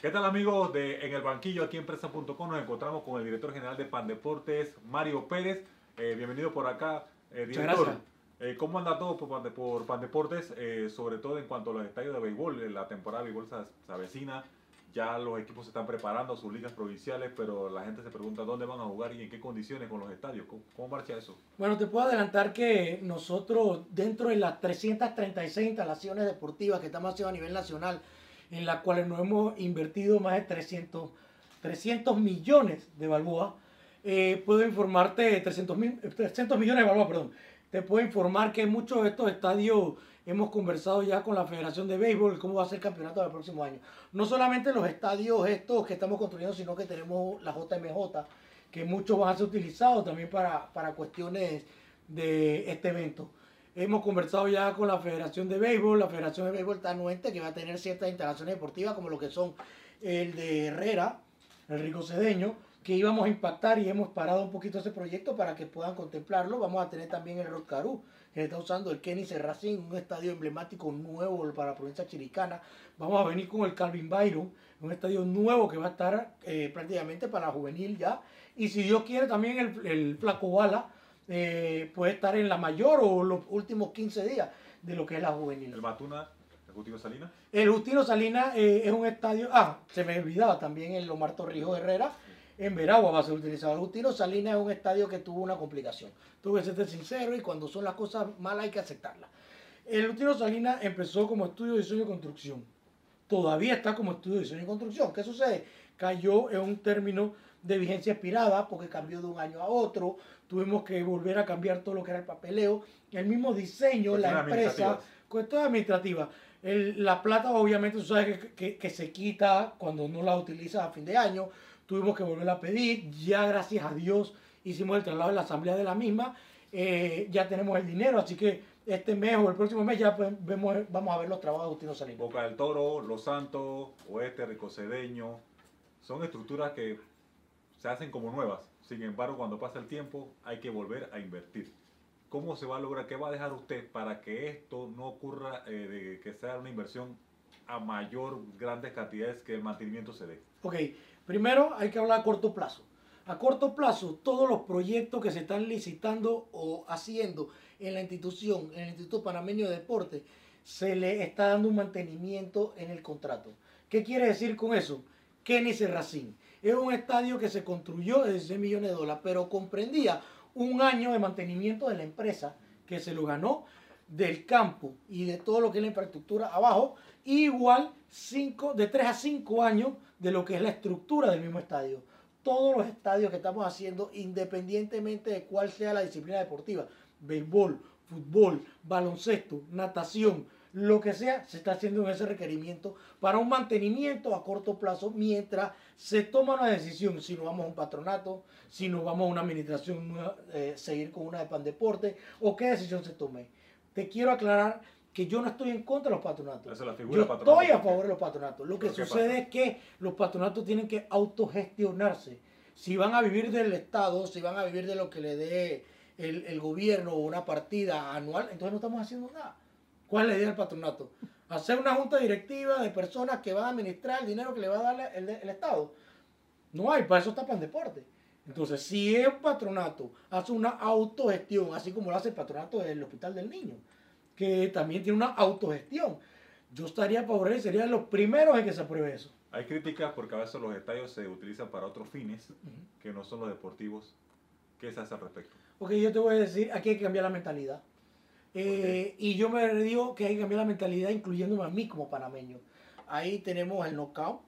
¿Qué tal amigos de En el Banquillo aquí en Presa.com? Nos encontramos con el director general de Pan Deportes, Mario Pérez. Eh, bienvenido por acá, eh, director. Eh, ¿Cómo anda todo por, por Pan Deportes? Eh, sobre todo en cuanto a los estadios de béisbol. Eh, La temporada de béisbol se, se avecina. Ya los equipos se están preparando sus ligas provinciales, pero la gente se pregunta dónde van a jugar y en qué condiciones con los estadios. ¿Cómo, cómo marcha eso? Bueno, te puedo adelantar que nosotros, dentro de las 336 instalaciones deportivas que estamos haciendo a nivel nacional, en las cuales nos hemos invertido más de 300, 300 millones de balboas, eh, puedo informarte, 300, mil- 300 millones de perdón, te puedo informar que muchos de estos estadios hemos conversado ya con la Federación de Béisbol cómo va a ser el campeonato del próximo año. No solamente los estadios estos que estamos construyendo, sino que tenemos la JMJ, que muchos van a ser utilizados también para, para cuestiones de este evento. Hemos conversado ya con la Federación de Béisbol, la Federación de Béisbol está anuente que va a tener ciertas instalaciones deportivas como lo que son el de Herrera, el Rico Cedeño, que íbamos a impactar y hemos parado un poquito ese proyecto para que puedan contemplarlo. Vamos a tener también el Rotcarú, que está usando el Kenny Serracín, un estadio emblemático nuevo para la provincia chiricana. Vamos a venir con el Calvin Byron, un estadio nuevo que va a estar eh, prácticamente para juvenil ya. Y si Dios quiere, también el, el Flaco Bala eh, puede estar en la mayor o los últimos 15 días de lo que es la juvenil. ¿El Matuna, el Justino Salinas? El Justino Salinas eh, es un estadio. Ah, se me olvidaba también el Omar Torrijos Herrera. En Veragua va a ser utilizado. El Justino Salinas es un estadio que tuvo una complicación. Tuve que ser sincero y cuando son las cosas malas hay que aceptarlas. El Justino Salinas empezó como estudio de diseño y construcción. Todavía está como estudio de diseño y construcción. ¿Qué sucede? Cayó en un término de vigencia expirada porque cambió de un año a otro. Tuvimos que volver a cambiar todo lo que era el papeleo. El mismo diseño, la empresa, administrativas. El- la plata obviamente tú sabes que, que- que se quita cuando no la utilizas a fin de año. Tuvimos que volverla a pedir. Ya gracias a Dios hicimos el traslado de la asamblea de la misma. Eh, ya tenemos el dinero, así que este mes o el próximo mes ya pues, vemos, vamos a ver los trabajos de Justino Salinas. Boca del Toro, Los Santos, Oeste, Ricocedeño, son estructuras que se hacen como nuevas. Sin embargo, cuando pasa el tiempo, hay que volver a invertir. ¿Cómo se va a lograr? ¿Qué va a dejar usted para que esto no ocurra, eh, de que sea una inversión a mayor, grandes cantidades que el mantenimiento se dé? Ok, primero hay que hablar a corto plazo. A corto plazo, todos los proyectos que se están licitando o haciendo en la institución, en el Instituto Panameño de Deporte, se le está dando un mantenimiento en el contrato. ¿Qué quiere decir con eso? Kenny Serracín. Es un estadio que se construyó de 16 millones de dólares, pero comprendía un año de mantenimiento de la empresa que se lo ganó del campo y de todo lo que es la infraestructura abajo, igual cinco, de 3 a 5 años de lo que es la estructura del mismo estadio. Todos los estadios que estamos haciendo, independientemente de cuál sea la disciplina deportiva, béisbol, fútbol, baloncesto, natación, lo que sea, se está haciendo en ese requerimiento para un mantenimiento a corto plazo mientras se toma una decisión si nos vamos a un patronato, si nos vamos a una administración eh, seguir con una de pan deporte o qué decisión se tome. Te quiero aclarar que yo no estoy en contra de los patronatos. Esa es la figura Yo patronato. estoy a favor de los patronatos. Lo que ¿Pero qué sucede pasa? es que los patronatos tienen que autogestionarse. Si van a vivir del Estado, si van a vivir de lo que le dé el, el gobierno o una partida anual, entonces no estamos haciendo nada. ¿Cuál es la idea del patronato? Hacer una junta directiva de personas que van a administrar el dinero que le va a dar el, el Estado. No hay, para eso está Pan Deporte. Entonces, si el patronato hace una autogestión, así como lo hace el patronato del Hospital del Niño, que también tiene una autogestión, yo estaría a favor y serían los primeros en que se apruebe eso. Hay críticas porque a veces los estadios se utilizan para otros fines que no son los deportivos. ¿Qué se hace al respecto? Ok, yo te voy a decir, aquí hay que cambiar la mentalidad. Eh, Y yo me digo que hay que cambiar la mentalidad, incluyéndome a mí como panameño. Ahí tenemos el knockout,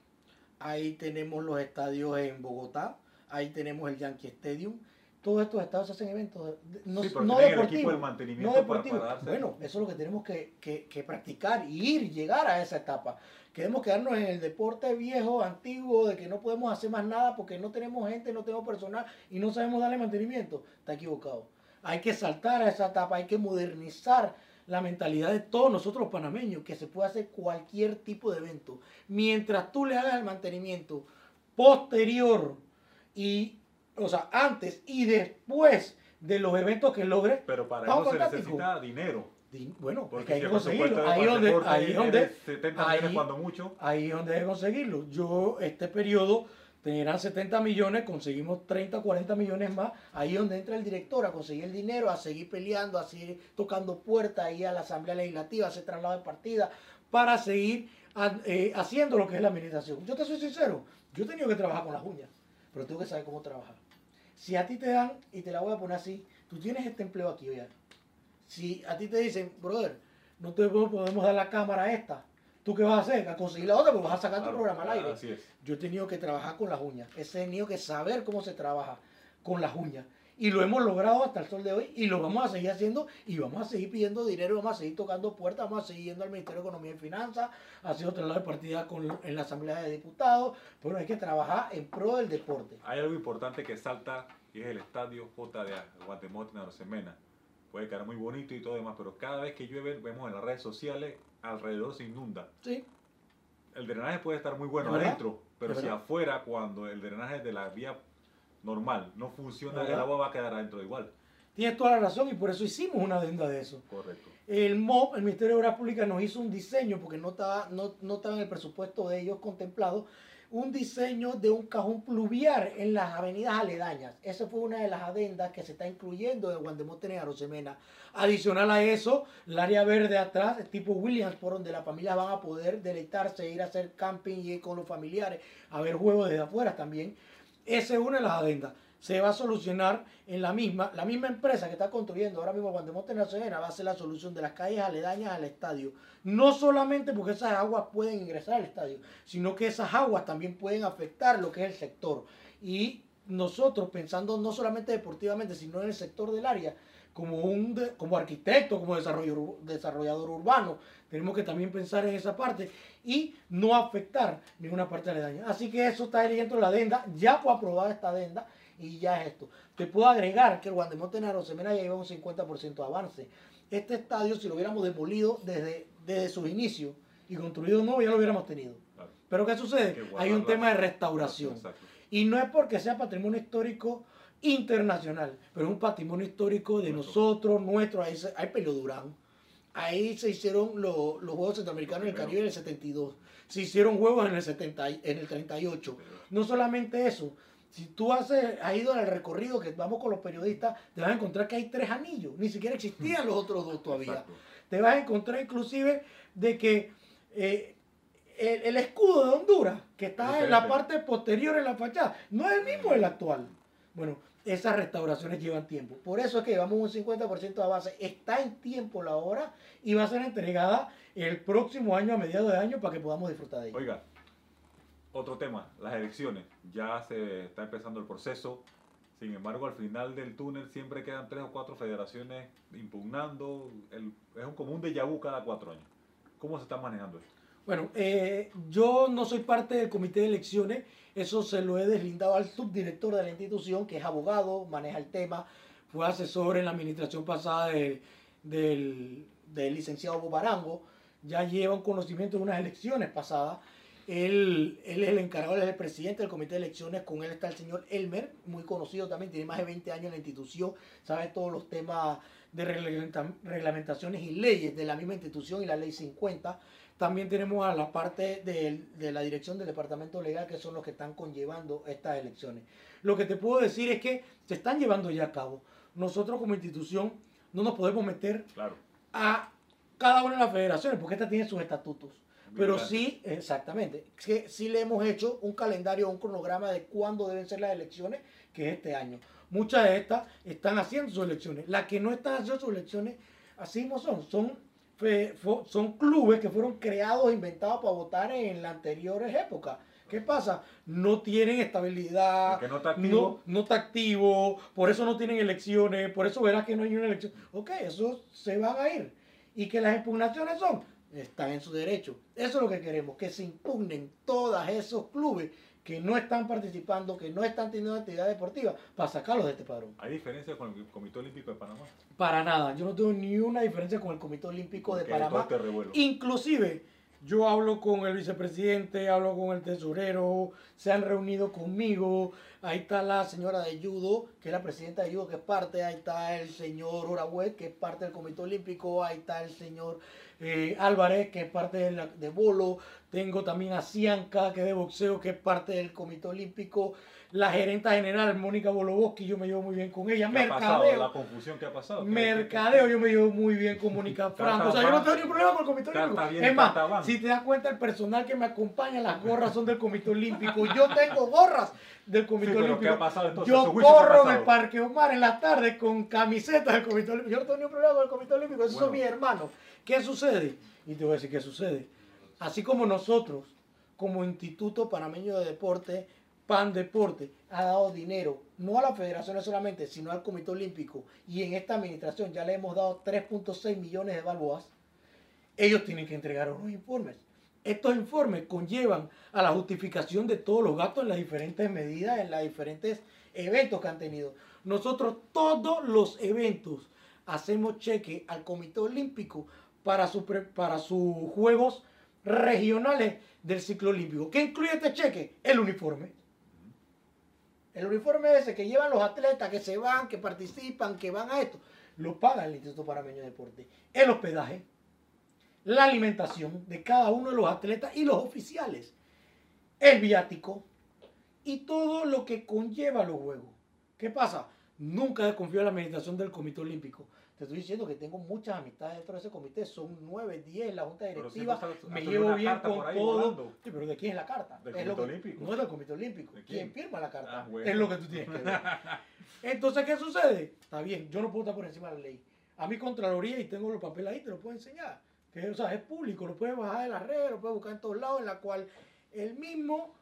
ahí tenemos los estadios en Bogotá, ahí tenemos el Yankee Stadium. Todos estos estadios hacen eventos, no, Sí, no deportivos. equipo de mantenimiento no para- deportivos. para darse- Bueno, eso es lo que tenemos que, que- que practicar y ir, llegar a esa etapa. Queremos quedarnos en el deporte viejo, antiguo, de que no podemos hacer más nada porque no tenemos gente, no tenemos personal y no sabemos darle mantenimiento. Está equivocado. Hay que saltar a esa etapa, hay que modernizar la mentalidad de todos nosotros los panameños, que se puede hacer cualquier tipo de evento. Mientras tú le hagas el mantenimiento posterior y, o sea, antes y después de los eventos que logres, Pero para eso se necesita dinero. bueno, porque hay que conseguirlo. Ahí donde, ahí donde, 70 millones cuando mucho. Ahí es donde hay que conseguirlo. Yo, este periodo, tenían 70 millones, conseguimos 30, 40 millones más. Ahí donde entra el director a conseguir el dinero, a seguir peleando, a seguir tocando puertas ahí a la Asamblea Legislativa, a hacer traslado de partida, para seguir eh, haciendo lo que es la administración. Yo te soy sincero, yo he tenido que trabajar con las uñas, pero tengo que saber cómo trabajar. Si a ti te dan, y te la voy a poner así, tú tienes este empleo aquí, oye. Si a ti te dicen, brother, no te podemos dar la cámara esta, ¿tú qué vas a hacer? A conseguir la otra, porque vas a sacar tu programa al aire. Yo he tenido que trabajar con las uñas. He tenido que saber cómo se trabaja con las uñas. Y lo hemos logrado hasta el sol de hoy y lo vamos a seguir haciendo y vamos a seguir pidiendo dinero, vamos a seguir tocando puertas, vamos a seguir yendo al Ministerio de Economía y Finanzas, ha sido lado de partida con, en la Asamblea de Diputados, pero hay que trabajar en pro del deporte. Hay algo importante que salta y es el estadio J de Guatemala, en Semena. Puede quedar muy bonito y todo demás, pero cada vez que llueve vemos en las redes sociales alrededor se inunda. Sí. El drenaje puede estar muy bueno adentro, pero si afuera, cuando el drenaje de la vía normal no funciona, el agua va a quedar adentro igual. Tienes toda la razón y por eso hicimos una adenda de eso. Correcto. El MOB, el Ministerio de Obras Públicas, nos hizo un diseño, porque no estaba, no, no estaba en el presupuesto de ellos contemplado, un diseño de un cajón pluvial en las avenidas aledañas. Esa fue una de las adendas que se está incluyendo en Guandemote en Arosemena. Adicional a eso, el área verde atrás, tipo Williams, por donde las familias van a poder deleitarse, ir a hacer camping y ir con los familiares, a ver juegos desde afuera también. Esa es una de las adendas. Se va a solucionar en la misma, la misma empresa que está construyendo ahora mismo Guandemote en Arosemena va a ser la solución de las calles aledañas al estadio. No solamente porque esas aguas pueden ingresar al estadio, sino que esas aguas también pueden afectar lo que es el sector. Y nosotros, pensando no solamente deportivamente, sino en el sector del área, como, un como arquitecto, como desarrollador urbano, tenemos que también pensar en esa parte y no afectar ninguna parte aledaña. Así que eso está dentro de la adenda, ya fue aprobada esta adenda y ya es esto. Te puedo agregar que el Guandemonte en Arosemena ya lleva un 50% de avance. Este estadio, si lo hubiéramos demolido desde desde sus inicios y construido nuevo ya lo hubiéramos tenido. Pero ¿qué sucede? Hay un tema de restauración. Y no es porque sea patrimonio histórico internacional, pero es un patrimonio histórico de nosotros, nuestro. Ahí, hay Pelio Durán. Ahí se hicieron los, los Juegos Centroamericanos en el Caribe en el 72. Se hicieron juegos en el, 70, en el 38. No solamente eso. Si tú has, has ido al recorrido que vamos con los periodistas, te vas a encontrar que hay tres anillos. Ni siquiera existían los otros dos todavía te vas a encontrar inclusive de que eh, el, escudo de Honduras, que está en la parte posterior en la fachada, no es el mismo del actual. Bueno, esas restauraciones llevan tiempo. Por eso es que llevamos un 50% de base. Está en tiempo la obra y va a ser entregada el próximo año a mediados de año para que podamos disfrutar de ella. Oiga, otro tema, las elecciones. Ya se está empezando el proceso. Sin embargo, al final del túnel siempre quedan tres o cuatro federaciones impugnando. es un común de vu cada cuatro años. ¿Cómo se está manejando esto? Bueno, eh, yo no soy parte del comité de elecciones. Eso se lo he deslindado al subdirector de la institución, que es abogado, maneja el tema, fue asesor en la administración pasada del, del licenciado Bobarango. Ya lleva un conocimiento de unas elecciones pasadas él, él, es el encargado, él es el presidente del comité de elecciones. Con él está el señor Elmer, muy conocido también, tiene más de 20 años en la institución, sabe todos los temas de reglamentaciones y leyes de la misma institución y la ley 50. También tenemos a la parte de, de, la dirección del departamento legal, que son los que están conllevando estas elecciones. Lo que te puedo decir es que se están llevando ya a cabo. Nosotros como institución no nos podemos meter a cada una de las federaciones, porque esta tiene sus estatutos. Pero sí, exactamente, que sí le hemos hecho un calendario, un cronograma de cuándo deben ser las elecciones, que es este año. Muchas de estas están haciendo sus elecciones. Las que no están haciendo sus elecciones, así no son. Son, son clubes que fueron creados, inventados para votar en las anteriores épocas. ¿Qué pasa? No tienen estabilidad, no está, activo. No, está activo, por eso no tienen elecciones, por eso verás que no hay una elección. Ok, eso se van a ir. Y que las impugnaciones son están en su derecho. Eso es lo que queremos, que se impugnen todos esos clubes que no están participando, que no están teniendo actividad deportiva, para sacarlos de este padrón. ¿Hay diferencia con el Comité Olímpico de Panamá? Para nada, yo no tengo ni una diferencia con el Comité Olímpico de Panamá. Inclusive, Yo hablo con el vicepresidente, hablo con el tesorero, se han reunido conmigo. Ahí está la señora de Judo, que es la presidenta de Judo, que es parte. Ahí está el señor Orahuet, que es parte del Comité Olímpico. Ahí está el señor eh, Álvarez, que es parte de, de Bolo. Tengo también a Cianca, que es de boxeo, que es parte del Comité Olímpico la gerenta general Mónica Boloboski, yo me llevo muy bien con ella. Mercadeo. La confusión que ha pasado. Mercadeo, yo me llevo muy bien con Mónica Franco. O sea, yo no tengo ningún problema con el Comité Olímpico. Es más, si te das cuenta, el personal que me acompaña, las gorras son del Comité Olímpico. Yo tengo gorras del Comité Olímpico. Yo corro en el Parque Omar en las tardes con camisetas del Comité Olímpico. Yo no tengo ningún problema con el Comité Olímpico. Esos son mis hermanos. ¿Qué sucede? Y te voy a decir qué sucede. Así como nosotros, como Instituto Panameño de Deporte, PAN Deporte ha dado dinero, no a las federaciones solamente, sino al Comité Olímpico, y en esta administración ya le hemos dado 3.6 millones de balboas, ellos tienen que entregar unos informes. Estos informes conllevan a la justificación de todos los gastos en las diferentes medidas, en los diferentes eventos que han tenido. Nosotros todos los eventos hacemos cheque al Comité Olímpico para, su, para sus juegos regionales del ciclo olímpico. ¿Qué incluye este cheque? El uniforme. El uniforme ese que llevan los atletas que se van, que participan, que van a esto, lo paga el Instituto Parameño de Deporte. El hospedaje, la alimentación de cada uno de los atletas y los oficiales, el viático y todo lo que conlleva los juegos. ¿Qué pasa? Nunca desconfío de la administración del Comité Olímpico. Te estoy diciendo que tengo muchas amistades dentro de ese comité, son nueve, diez, la junta directiva, me llevo bien con todo. Sí, pero ¿de quién es la carta? Del Comité Olímpico. No es del Comité Olímpico. quién? firma la carta? Ah, es lo que tú tienes que ver. Entonces, ¿qué sucede? Está bien, yo no puedo estar por encima de la ley. A mi Contraloría, y tengo los papeles ahí, te lo puedo enseñar. Que, o sea, es público, lo puedes bajar de la red, lo puedes buscar en todos lados, en la cual el mismo,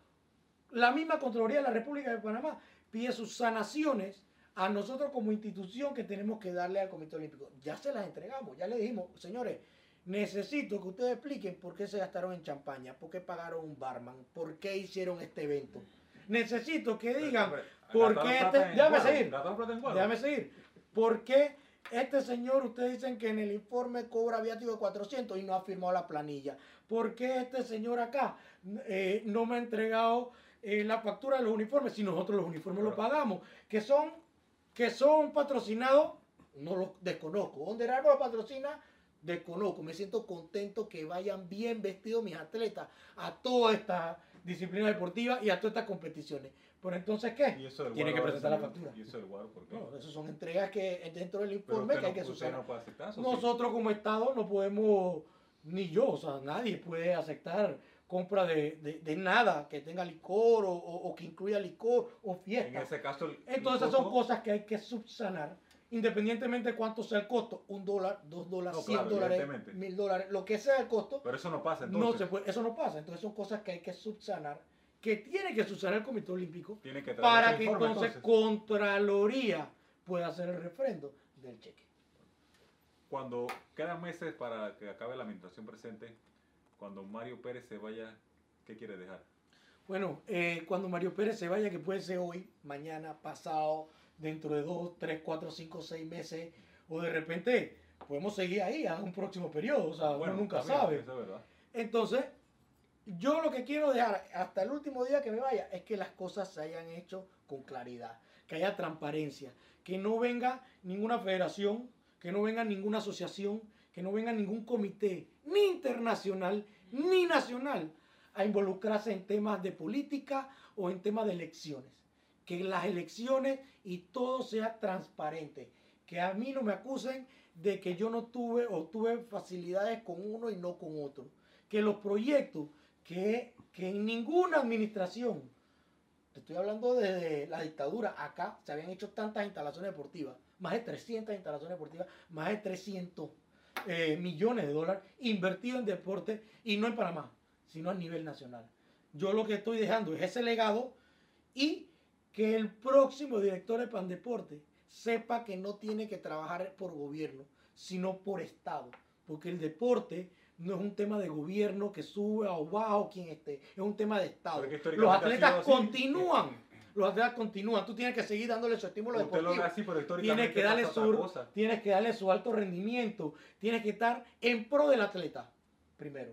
la misma Contraloría de la República de Panamá pide sus sanaciones a nosotros como institución que tenemos que darle al Comité Olímpico. Ya se las entregamos, ya le dijimos, señores, necesito que ustedes expliquen por qué se gastaron en champaña, por qué pagaron un barman, por qué hicieron este evento. Necesito que digan por qué este... Déjame seguir. Déjame seguir. ¿Por qué este señor, ustedes dicen que en el informe cobra viático de 400 y no ha firmado la planilla? ¿Por qué este señor acá eh, no me ha entregado eh, la factura de los uniformes si nosotros los uniformes los pagamos? Que son que son patrocinados, no los desconozco. Donde Armour lo patrocina, desconozco. Me siento contento que vayan bien vestidos mis atletas a toda esta disciplina deportiva y a todas estas competiciones. Pero entonces, ¿qué? Tiene que presentar la factura. ¿Y eso del por qué? No, eso son entregas que dentro del informe que hay que superar. Nosotros como Estado no podemos, ni yo, o sea, nadie puede aceptar compra de, de, nada que tenga licor o, o, que incluya licor o fiesta. En ese caso, Entonces son cosas que hay que subsanar independientemente de cuánto sea el costo, un dólar, dos dólares, cien dólares, mil dólares, lo que sea el costo. Pero eso no pasa entonces. No se puede, eso no pasa. Entonces son cosas que hay que subsanar, que tiene que subsanar el Comité Olímpico para que entonces, Contraloría pueda hacer el refrendo del cheque. Cuando quedan meses para que acabe la administración presente, cuando Mario Pérez se vaya, ¿qué quiere dejar? Bueno, eh, cuando Mario Pérez se vaya, que puede ser hoy, mañana, pasado, dentro de dos, tres, cuatro, cinco, seis meses, o de repente podemos seguir ahí a un próximo periodo, o sea, uno nunca sabe. Entonces, yo lo que quiero dejar hasta el último día que me vaya es que las cosas se hayan hecho con claridad, que haya transparencia, que no venga ninguna federación, que no venga ninguna asociación, que no venga ningún comité, ni internacional, ni nacional, a involucrarse en temas de política o en temas de elecciones. Que las elecciones y todo sea transparente. Que a mí no me acusen de que yo no tuve o tuve facilidades con uno y no con otro. Que los proyectos que, en ninguna administración, te estoy hablando desde la dictadura, acá se habían hecho tantas instalaciones deportivas, más de 300 instalaciones deportivas, más de 300 eh, millones de dólares invertidos en deporte y no en Panamá, sino a nivel nacional. Yo lo que estoy dejando es ese legado y que el próximo director de Pandeporte sepa que no tiene que trabajar por gobierno, sino por Estado, porque el deporte no es un tema de gobierno que sube o baja o quien esté, es un tema de Estado. Los atletas continúan los atletas continúan. Tú tienes que seguir dándole su estímulo deportivo. tienes que darle su, tienes que darle su alto rendimiento. Tienes que estar en pro del atleta primero.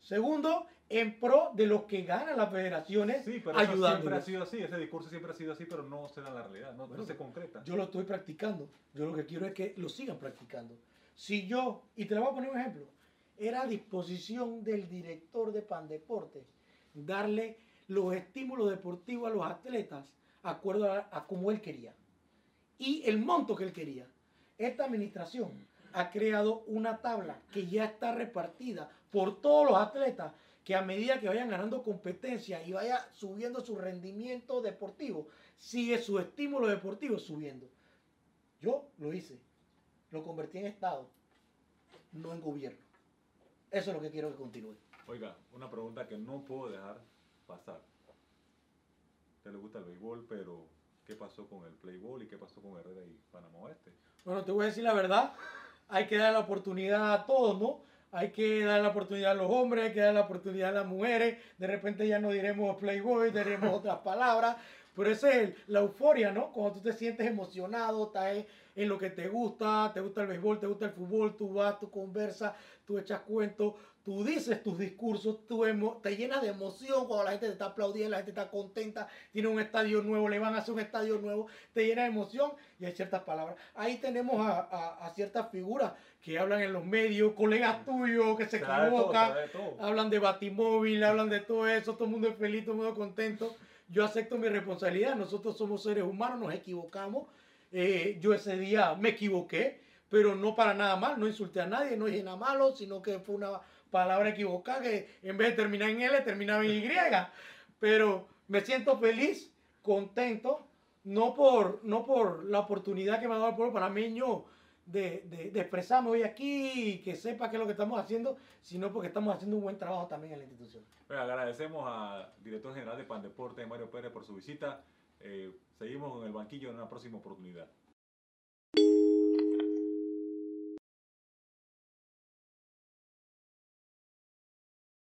Segundo, en pro de los que ganan las federaciones sí, pero siempre ha sido así, ese discurso siempre ha sido así, pero no se da la realidad, no, se concreta. Yo lo estoy practicando, yo lo que quiero es que lo sigan practicando. Si yo, y te lo voy a poner un ejemplo, era a disposición del director de Pandeporte darle los estímulos deportivos a los atletas acuerdo a, a como él quería y el monto que él quería. Esta administración ha creado una tabla que ya está repartida por todos los atletas que a medida que vayan ganando competencia y vaya subiendo su rendimiento deportivo, sigue su estímulo deportivo subiendo. Yo lo hice, lo convertí en Estado, no en gobierno. Eso es lo que quiero que continúe. Oiga, una pregunta que no puedo dejar pasar. A le gusta el béisbol, pero ¿qué pasó con el Playball y qué pasó con Herrera y Panamá Oeste? Bueno, te voy a decir la verdad. Hay que dar la oportunidad a todos, ¿no? Hay que dar la oportunidad a los hombres, hay que dar la oportunidad a las mujeres. De repente ya no diremos Playboy, diremos otras palabras. Pero esa es la euforia, ¿no? Cuando tú te sientes emocionado, estás en lo que te gusta, te gusta el béisbol, te gusta el fútbol, tú vas, tú conversas, tú echas cuentos, tú dices tus discursos, tú te llenas de emoción cuando la gente te está aplaudiendo, la gente está contenta, tiene un estadio nuevo, le van a hacer un estadio nuevo, te llena de emoción y hay ciertas palabras. Ahí tenemos a, ciertas figuras que hablan en los medios, colegas tuyos que se equivocan, hablan de batimóvil, hablan de todo eso, todo el mundo es feliz, todo el mundo contento yo acepto mi responsabilidad, nosotros somos seres humanos, nos equivocamos. Eh, yo ese día me equivoqué, pero no para nada mal, no insulté a nadie, no dije nada malo, sino que fue una palabra equivocada que en vez de terminar en L, terminaba en Y. Pero me siento feliz, contento, no por, no por la oportunidad que me ha dado el pueblo panameño de, de, de, expresarme hoy aquí y que sepa qué es lo que estamos haciendo, sino porque estamos haciendo un buen trabajo también en la institución. agradecemos al director general de Pan Deporte, Mario Pérez, por su visita. Eh, seguimos en el banquillo en una próxima oportunidad.